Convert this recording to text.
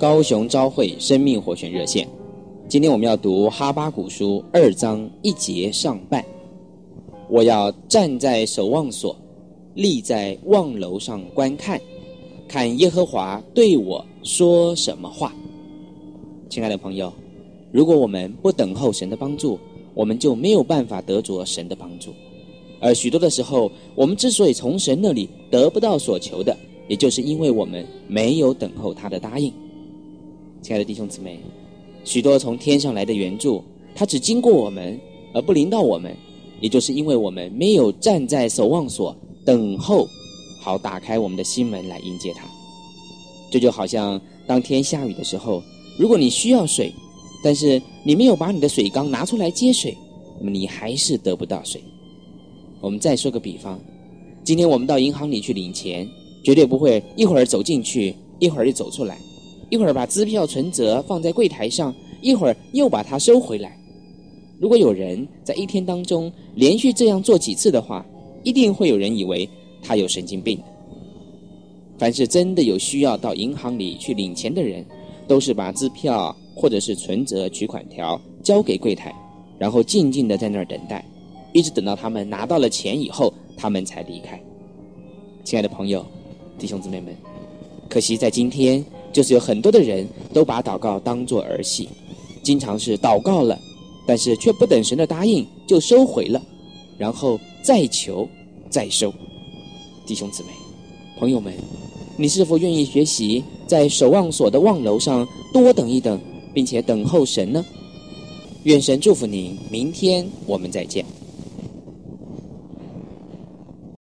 高雄朝会生命活泉热线。今天我们要读哈巴谷书二章一节上半。我要站在守望所，立在望楼上观看，看耶和华对我说什么话。亲爱的朋友，如果我们不等候神的帮助，我们就没有办法得着神的帮助。而许多的时候，我们之所以从神那里得不到所求的，也就是因为我们没有等候他的答应。亲爱的弟兄姊妹，许多从天上来的援助，他只经过我们而不临到我们，也就是因为我们没有站在守望所等候，好打开我们的心门来迎接他。这就好像当天下雨的时候，如果你需要水，但是你没有把你的水缸拿出来接水，那么你还是得不到水。我们再说个比方，今天我们到银行里去领钱，绝对不会一会儿走进去，一会儿又走出来，一会儿把支票存折放在柜台上，一会儿又把它收回来。如果有人在一天当中连续这样做几次的话，一定会有人以为他有神经病。凡是真的有需要到银行里去领钱的人，都是把支票或者是存折取款条交给柜台，然后静静的在那儿等待。一直等到他们拿到了钱以后，他们才离开。亲爱的朋友、弟兄姊妹们，可惜在今天，就是有很多的人都把祷告当作儿戏，经常是祷告了，但是却不等神的答应就收回了，然后再求再收。弟兄姊妹、朋友们，你是否愿意学习在守望所的望楼上多等一等，并且等候神呢？愿神祝福您，明天我们再见。